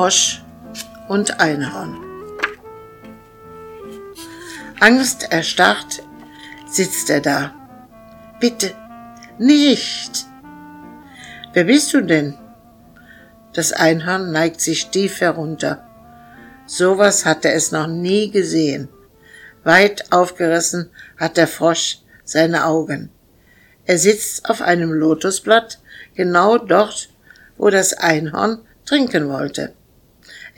Frosch und Einhorn. Angst erstarrt sitzt er da. Bitte, nicht! Wer bist du denn? Das Einhorn neigt sich tief herunter. Sowas hatte es noch nie gesehen. Weit aufgerissen hat der Frosch seine Augen. Er sitzt auf einem Lotusblatt, genau dort, wo das Einhorn trinken wollte.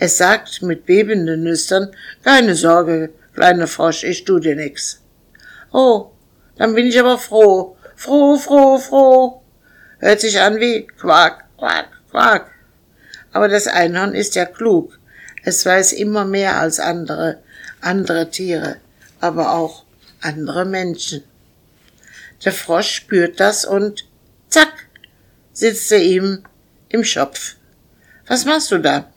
Es sagt mit bebenden Nüstern, keine Sorge, kleiner Frosch, ich tu dir nix. Oh, dann bin ich aber froh, froh, froh, froh. Hört sich an wie Quack, Quack, Quack. Aber das Einhorn ist ja klug. Es weiß immer mehr als andere, andere Tiere, aber auch andere Menschen. Der Frosch spürt das und zack, sitzt er ihm im Schopf. Was machst du da?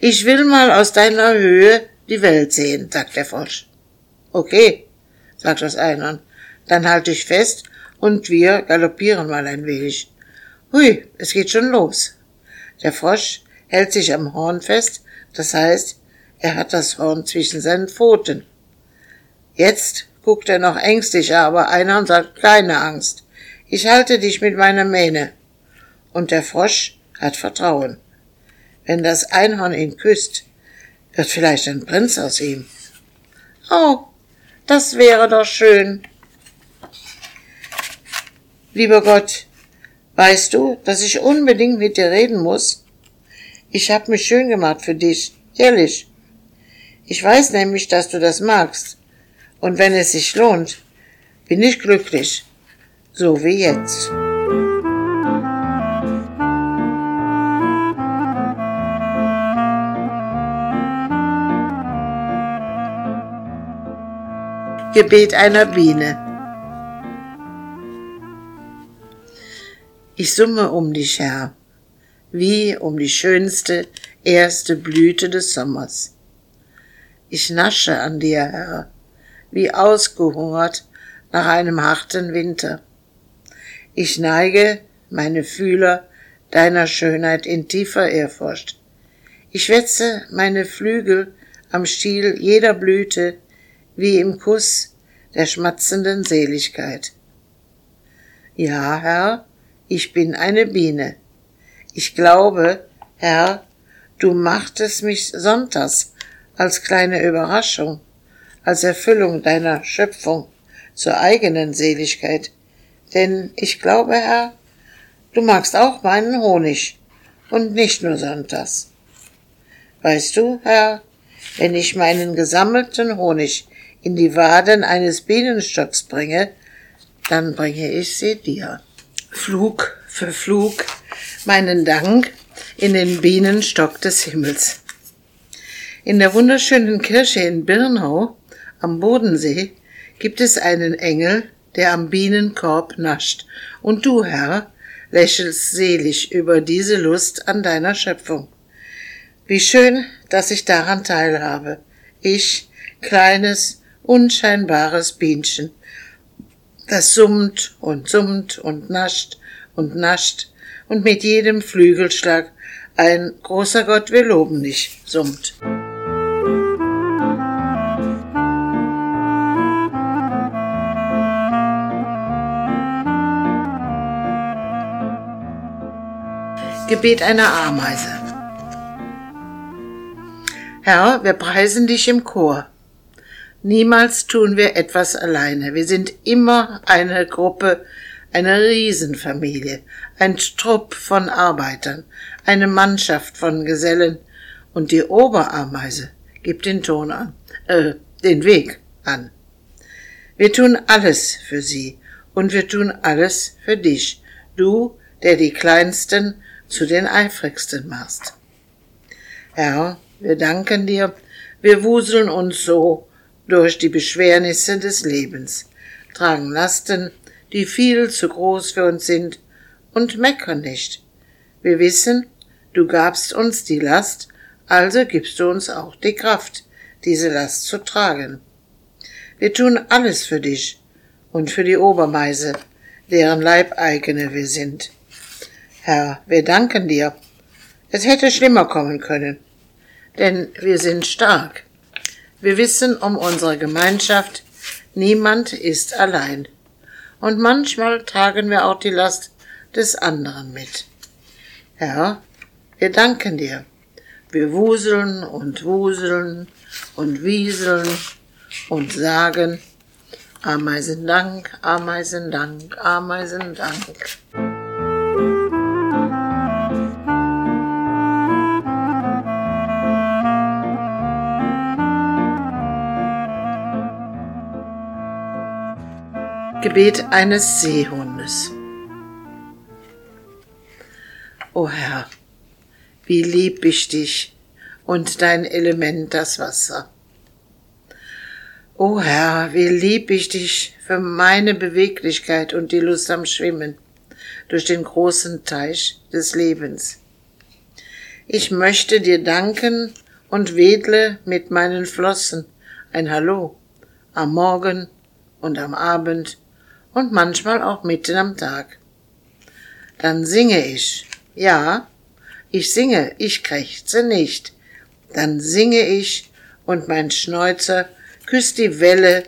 Ich will mal aus deiner Höhe die Welt sehen, sagt der Frosch. Okay, sagt das Einhorn. Dann halte ich fest und wir galoppieren mal ein wenig. Hui, es geht schon los. Der Frosch hält sich am Horn fest, das heißt, er hat das Horn zwischen seinen Pfoten. Jetzt guckt er noch ängstlich, aber Einhorn sagt keine Angst. Ich halte dich mit meiner Mähne. Und der Frosch hat Vertrauen. Wenn das Einhorn ihn küsst, wird vielleicht ein Prinz aus ihm. Oh, das wäre doch schön. Lieber Gott, weißt du, dass ich unbedingt mit dir reden muss? Ich hab mich schön gemacht für dich, ehrlich. Ich weiß nämlich, dass du das magst. Und wenn es sich lohnt, bin ich glücklich. So wie jetzt. Gebet einer Biene. Ich summe um dich, Herr, wie um die schönste erste Blüte des Sommers. Ich nasche an dir, Herr, wie ausgehungert nach einem harten Winter. Ich neige meine Fühler deiner Schönheit in tiefer Ehrfurcht. Ich wetze meine Flügel am Stiel jeder Blüte, wie im Kuss der schmatzenden Seligkeit. Ja, Herr, ich bin eine Biene. Ich glaube, Herr, du machtest mich sonntags als kleine Überraschung, als Erfüllung deiner Schöpfung zur eigenen Seligkeit. Denn ich glaube, Herr, du magst auch meinen Honig und nicht nur sonntags. Weißt du, Herr, wenn ich meinen gesammelten Honig in die Waden eines Bienenstocks bringe, dann bringe ich sie dir. Flug für Flug meinen Dank in den Bienenstock des Himmels. In der wunderschönen Kirche in Birnau am Bodensee gibt es einen Engel, der am Bienenkorb nascht, und du, Herr, lächelst selig über diese Lust an deiner Schöpfung. Wie schön, dass ich daran teilhabe. Ich, kleines, unscheinbares Bienchen, das summt und summt und nascht und nascht und mit jedem Flügelschlag ein großer Gott, wir loben dich, summt. Gebet einer Ameise. Herr, wir preisen dich im Chor. Niemals tun wir etwas alleine. Wir sind immer eine Gruppe, eine Riesenfamilie, ein Trupp von Arbeitern, eine Mannschaft von Gesellen und die Oberameise gibt den Ton an, äh, den Weg an. Wir tun alles für sie und wir tun alles für dich, du, der die Kleinsten zu den Eifrigsten machst. Herr, wir danken dir, wir wuseln uns so durch die Beschwernisse des Lebens, tragen Lasten, die viel zu groß für uns sind, und meckern nicht. Wir wissen, du gabst uns die Last, also gibst du uns auch die Kraft, diese Last zu tragen. Wir tun alles für dich und für die Obermeise, deren Leibeigene wir sind. Herr, wir danken dir. Es hätte schlimmer kommen können, denn wir sind stark. Wir wissen um unsere Gemeinschaft, niemand ist allein. Und manchmal tragen wir auch die Last des anderen mit. Herr, wir danken dir. Wir wuseln und wuseln und wieseln und sagen, Ameisendank, Ameisendank, Ameisendank. Gebet eines Seehundes. O Herr, wie lieb ich dich und dein Element das Wasser. O Herr, wie lieb ich dich für meine Beweglichkeit und die Lust am Schwimmen durch den großen Teich des Lebens. Ich möchte dir danken und wedle mit meinen Flossen ein Hallo am Morgen und am Abend und manchmal auch mitten am Tag. Dann singe ich. Ja, ich singe, ich krächze nicht. Dann singe ich und mein Schnäuzer küsst die Welle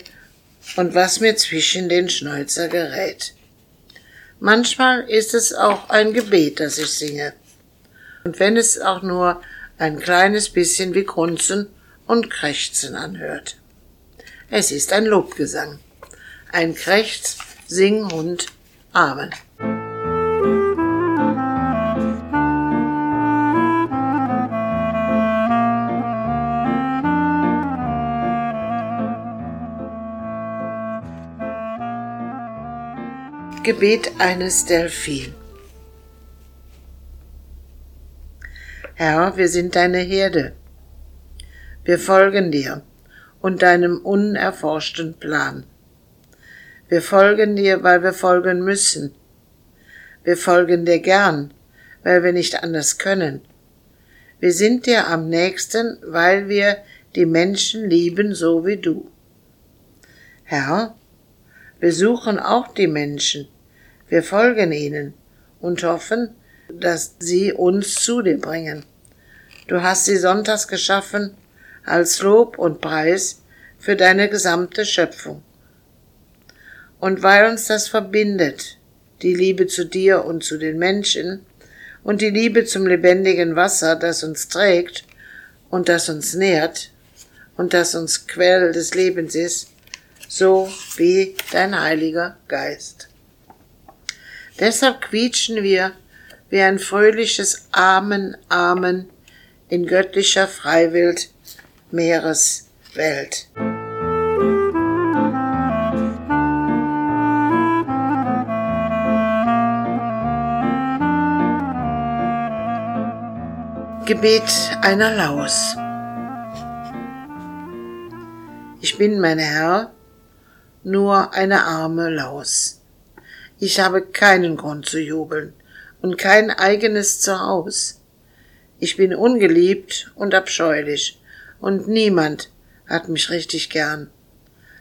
und was mir zwischen den Schnäuzer gerät. Manchmal ist es auch ein Gebet, das ich singe. Und wenn es auch nur ein kleines bisschen wie Grunzen und Krächzen anhört. Es ist ein Lobgesang, ein Krächz Singhund Amen. Gebet eines Delphin. Herr, wir sind deine Herde. Wir folgen dir und deinem unerforschten Plan. Wir folgen dir, weil wir folgen müssen. Wir folgen dir gern, weil wir nicht anders können. Wir sind dir am nächsten, weil wir die Menschen lieben, so wie du. Herr, wir suchen auch die Menschen. Wir folgen ihnen und hoffen, dass sie uns zu dir bringen. Du hast sie sonntags geschaffen als Lob und Preis für deine gesamte Schöpfung. Und weil uns das verbindet, die Liebe zu dir und zu den Menschen und die Liebe zum lebendigen Wasser, das uns trägt und das uns nährt und das uns Quell des Lebens ist, so wie dein Heiliger Geist. Deshalb quietschen wir wie ein fröhliches Amen, Amen in göttlicher Freiwild Meereswelt. Gebet einer Laus. Ich bin, mein Herr, nur eine arme Laus. Ich habe keinen Grund zu jubeln und kein eigenes Zuhaus. Ich bin ungeliebt und abscheulich und niemand hat mich richtig gern.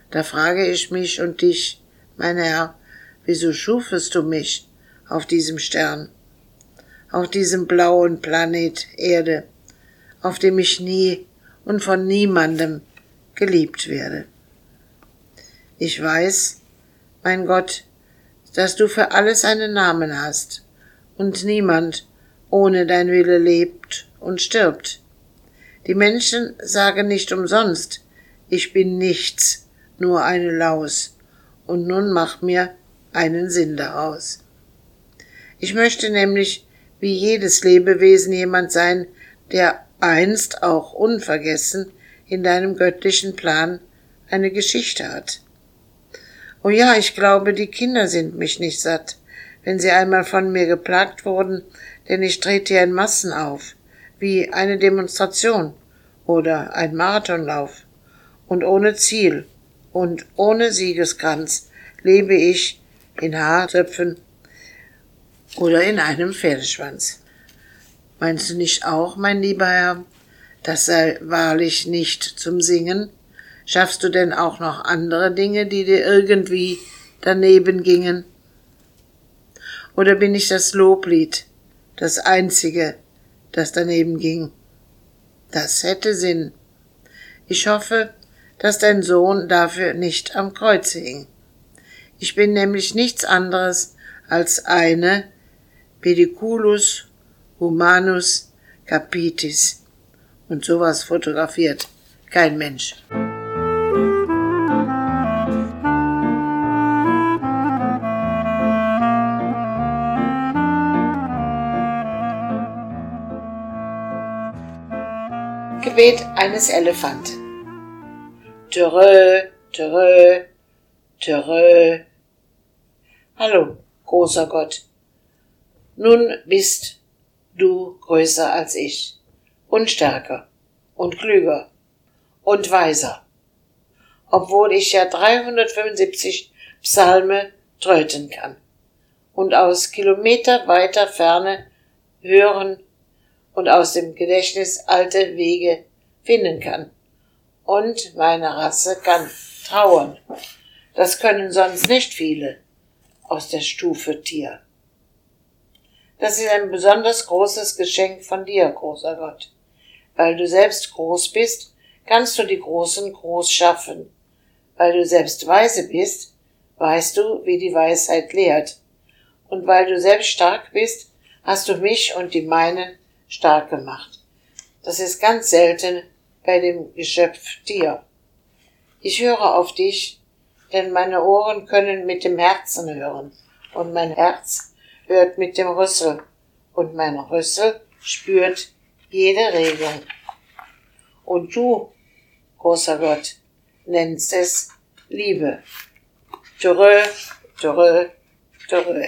Da frage ich mich und dich, mein Herr, wieso schufest du mich auf diesem Stern? Auf diesem blauen Planet Erde, auf dem ich nie und von niemandem geliebt werde. Ich weiß, mein Gott, dass du für alles einen Namen hast und niemand ohne dein Wille lebt und stirbt. Die Menschen sagen nicht umsonst, ich bin nichts, nur eine Laus, und nun mach mir einen Sinn daraus. Ich möchte nämlich wie jedes Lebewesen jemand sein, der einst auch unvergessen in deinem göttlichen Plan eine Geschichte hat. Oh ja, ich glaube, die Kinder sind mich nicht satt, wenn sie einmal von mir geplagt wurden, denn ich trete ja in Massen auf, wie eine Demonstration oder ein Marathonlauf. Und ohne Ziel und ohne Siegeskranz lebe ich in Haartöpfen oder in einem Pferdeschwanz. Meinst du nicht auch, mein lieber Herr, das sei wahrlich nicht zum Singen? Schaffst du denn auch noch andere Dinge, die dir irgendwie daneben gingen? Oder bin ich das Loblied, das einzige, das daneben ging. Das hätte Sinn. Ich hoffe, dass dein Sohn dafür nicht am Kreuze hing. Ich bin nämlich nichts anderes als eine Pediculus humanus capitis. Und sowas fotografiert kein Mensch. Gebet eines Elefanten. Törö, törö, törö. Hallo, großer Gott. Nun bist du größer als ich und stärker und klüger und weiser. Obwohl ich ja 375 Psalme tröten kann und aus Kilometer weiter Ferne hören und aus dem Gedächtnis alte Wege finden kann. Und meine Rasse kann trauern. Das können sonst nicht viele aus der Stufe Tier. Das ist ein besonders großes Geschenk von dir, großer Gott. Weil du selbst groß bist, kannst du die Großen groß schaffen. Weil du selbst weise bist, weißt du, wie die Weisheit lehrt. Und weil du selbst stark bist, hast du mich und die meinen stark gemacht. Das ist ganz selten bei dem Geschöpf Tier. Ich höre auf dich, denn meine Ohren können mit dem Herzen hören und mein Herz hört mit dem Rüssel und mein Rüssel spürt jede Regung. Und du, großer Gott, nennst es Liebe. Törö, törö, törö.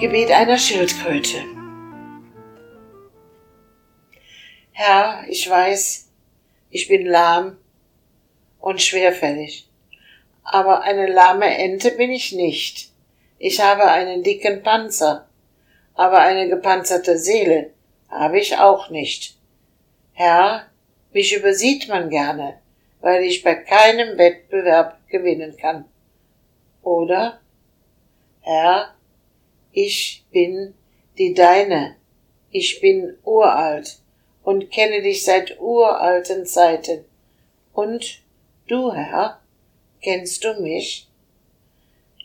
Gebet einer Schildkröte. Herr, ich weiß, ich bin lahm und schwerfällig, aber eine lahme Ente bin ich nicht. Ich habe einen dicken Panzer, aber eine gepanzerte Seele habe ich auch nicht. Herr, mich übersieht man gerne, weil ich bei keinem Wettbewerb gewinnen kann. Oder? Herr, ich bin die Deine, ich bin uralt und kenne dich seit uralten Zeiten. Und du, Herr, kennst du mich?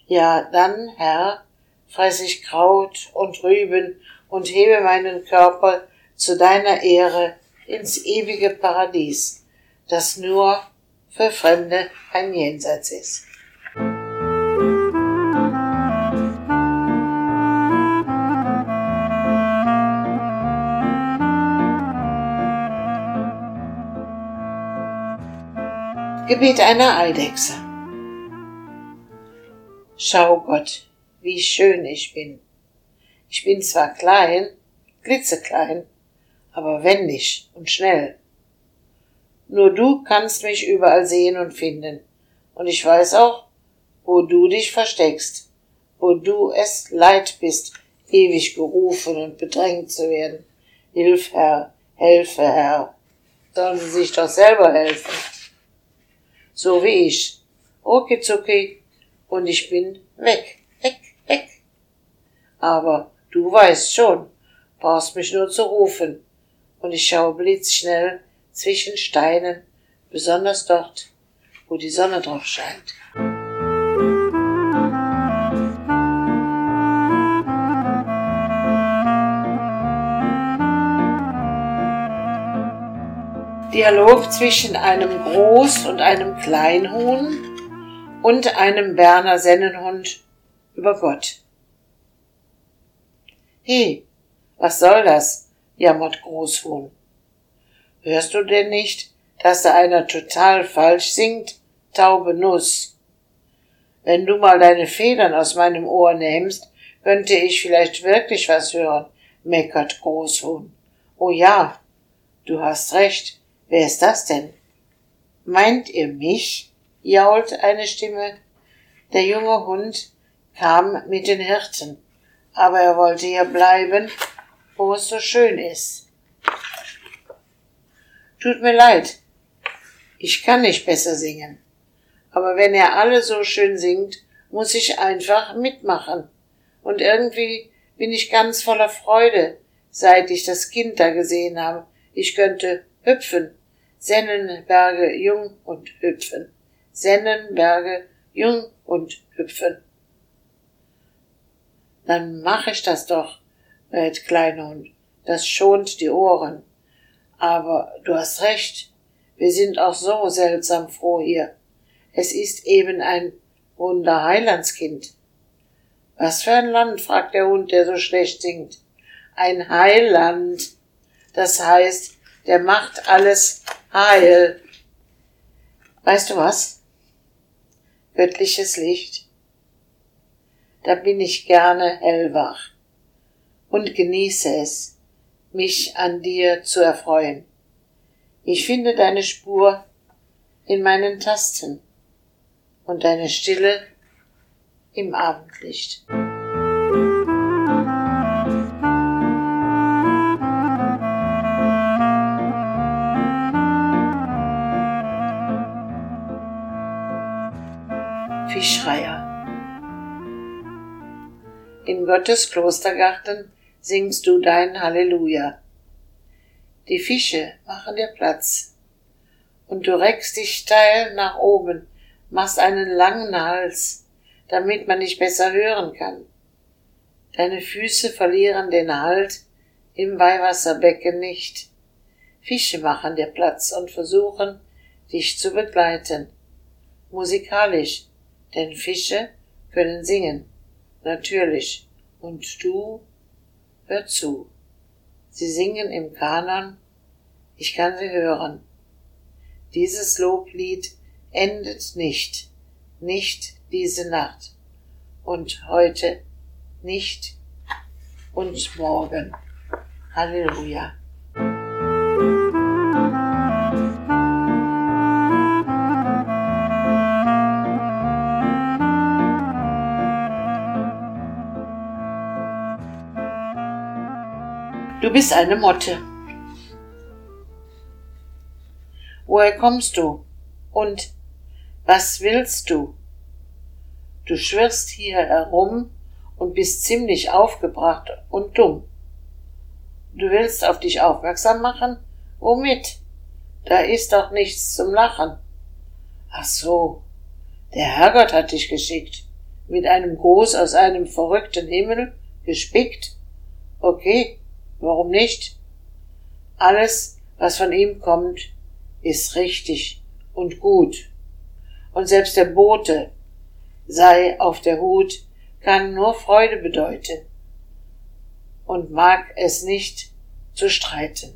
Ja, dann, Herr, fress ich Kraut und Rüben und hebe meinen Körper zu deiner Ehre ins ewige Paradies, das nur für Fremde ein Jenseits ist. Gebet einer Eidechse. Schau Gott, wie schön ich bin. Ich bin zwar klein, glitzeklein, aber wendig und schnell. Nur du kannst mich überall sehen und finden, und ich weiß auch, wo du dich versteckst, wo du es leid bist, ewig gerufen und bedrängt zu werden. Hilf, Herr, helfe, Herr. Sollen sie sich doch selber helfen so wie ich. Okay, zucki, und ich bin weg, weg, weg. Aber du weißt schon, brauchst mich nur zu rufen, und ich schaue blitzschnell zwischen Steinen, besonders dort, wo die Sonne drauf scheint. Dialog zwischen einem Groß- und einem Kleinhuhn und einem Berner Sennenhund über Gott. He, was soll das? jammert Großhuhn. Hörst du denn nicht, dass da einer total falsch singt? Taube Nuss. Wenn du mal deine Federn aus meinem Ohr nimmst, könnte ich vielleicht wirklich was hören, meckert Großhuhn. Oh ja, du hast recht, Wer ist das denn? Meint ihr mich? jault eine Stimme. Der junge Hund kam mit den Hirten, aber er wollte hier bleiben, wo es so schön ist. Tut mir leid. Ich kann nicht besser singen. Aber wenn ihr alle so schön singt, muss ich einfach mitmachen. Und irgendwie bin ich ganz voller Freude, seit ich das Kind da gesehen habe. Ich könnte hüpfen. Sennenberge jung und hüpfen. Sennenberge jung und hüpfen. Dann mach ich das doch, bellt Kleinhund. Das schont die Ohren. Aber du hast recht. Wir sind auch so seltsam froh hier. Es ist eben ein Wunderheilandskind. Was für ein Land? fragt der Hund, der so schlecht singt. Ein Heiland. Das heißt, der macht alles heil. Weißt du was? Göttliches Licht. Da bin ich gerne hellwach und genieße es, mich an dir zu erfreuen. Ich finde deine Spur in meinen Tasten und deine Stille im Abendlicht. Fischreier In Gottes Klostergarten singst du dein Halleluja. Die Fische machen dir Platz und du reckst dich steil nach oben, machst einen langen Hals, damit man dich besser hören kann. Deine Füße verlieren den Halt im Weihwasserbecken nicht. Fische machen dir Platz und versuchen, dich zu begleiten. Musikalisch, denn Fische können singen, natürlich, und du hör zu. Sie singen im Kanon, ich kann sie hören. Dieses Loblied endet nicht, nicht diese Nacht und heute nicht und morgen. Halleluja. Du bist eine Motte. Woher kommst du? Und was willst du? Du schwirrst hier herum und bist ziemlich aufgebracht und dumm. Du willst auf dich aufmerksam machen? Womit? Da ist doch nichts zum Lachen. Ach so, der Herrgott hat dich geschickt. Mit einem Gruß aus einem verrückten Himmel, gespickt? Okay, warum nicht? Alles, was von ihm kommt, ist richtig und gut. Und selbst der Bote, sei auf der Hut, kann nur Freude bedeuten und mag es nicht zu streiten.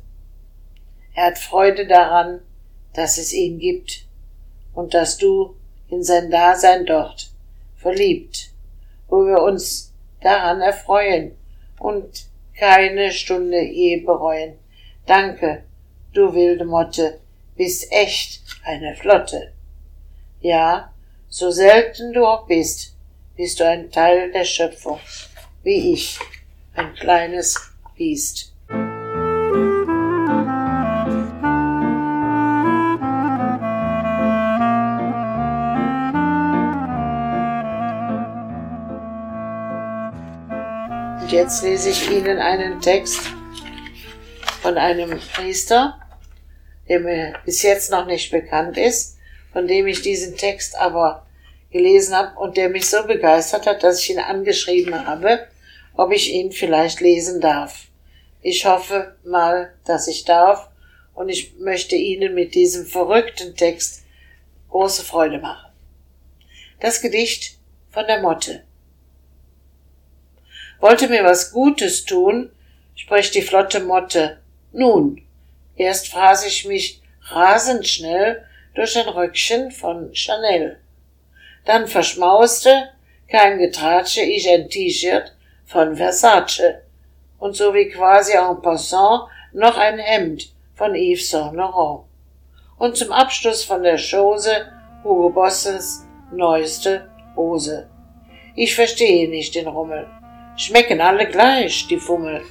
Er hat Freude daran, dass es ihn gibt und dass du in sein Dasein dort verliebt, wo wir uns daran erfreuen und keine Stunde je bereuen. Danke, du wilde Motte, bist echt eine Flotte. Ja, so selten du auch bist, bist du ein Teil der Schöpfung, wie ich, ein kleines Biest. Und jetzt lese ich Ihnen einen Text von einem Priester, der mir bis jetzt noch nicht bekannt ist, von dem ich diesen Text aber gelesen habe und der mich so begeistert hat, dass ich ihn angeschrieben habe, ob ich ihn vielleicht lesen darf. Ich hoffe mal, dass ich darf und ich möchte Ihnen mit diesem verrückten Text große Freude machen. Das Gedicht von der Motte. Wollte mir was Gutes tun, spricht die flotte Motte. Nun, erst fraß ich mich rasend schnell durch ein Röckchen von Chanel. Dann verschmauste, kein Getratsche, ich ein T-Shirt von Versace und so wie quasi en passant noch ein Hemd von Yves Saint Laurent. Und zum Abschluss von der Chose Hugo Bossens neueste Hose. Ich verstehe nicht den Rummel. Schmecken alle gleich, die Fummel.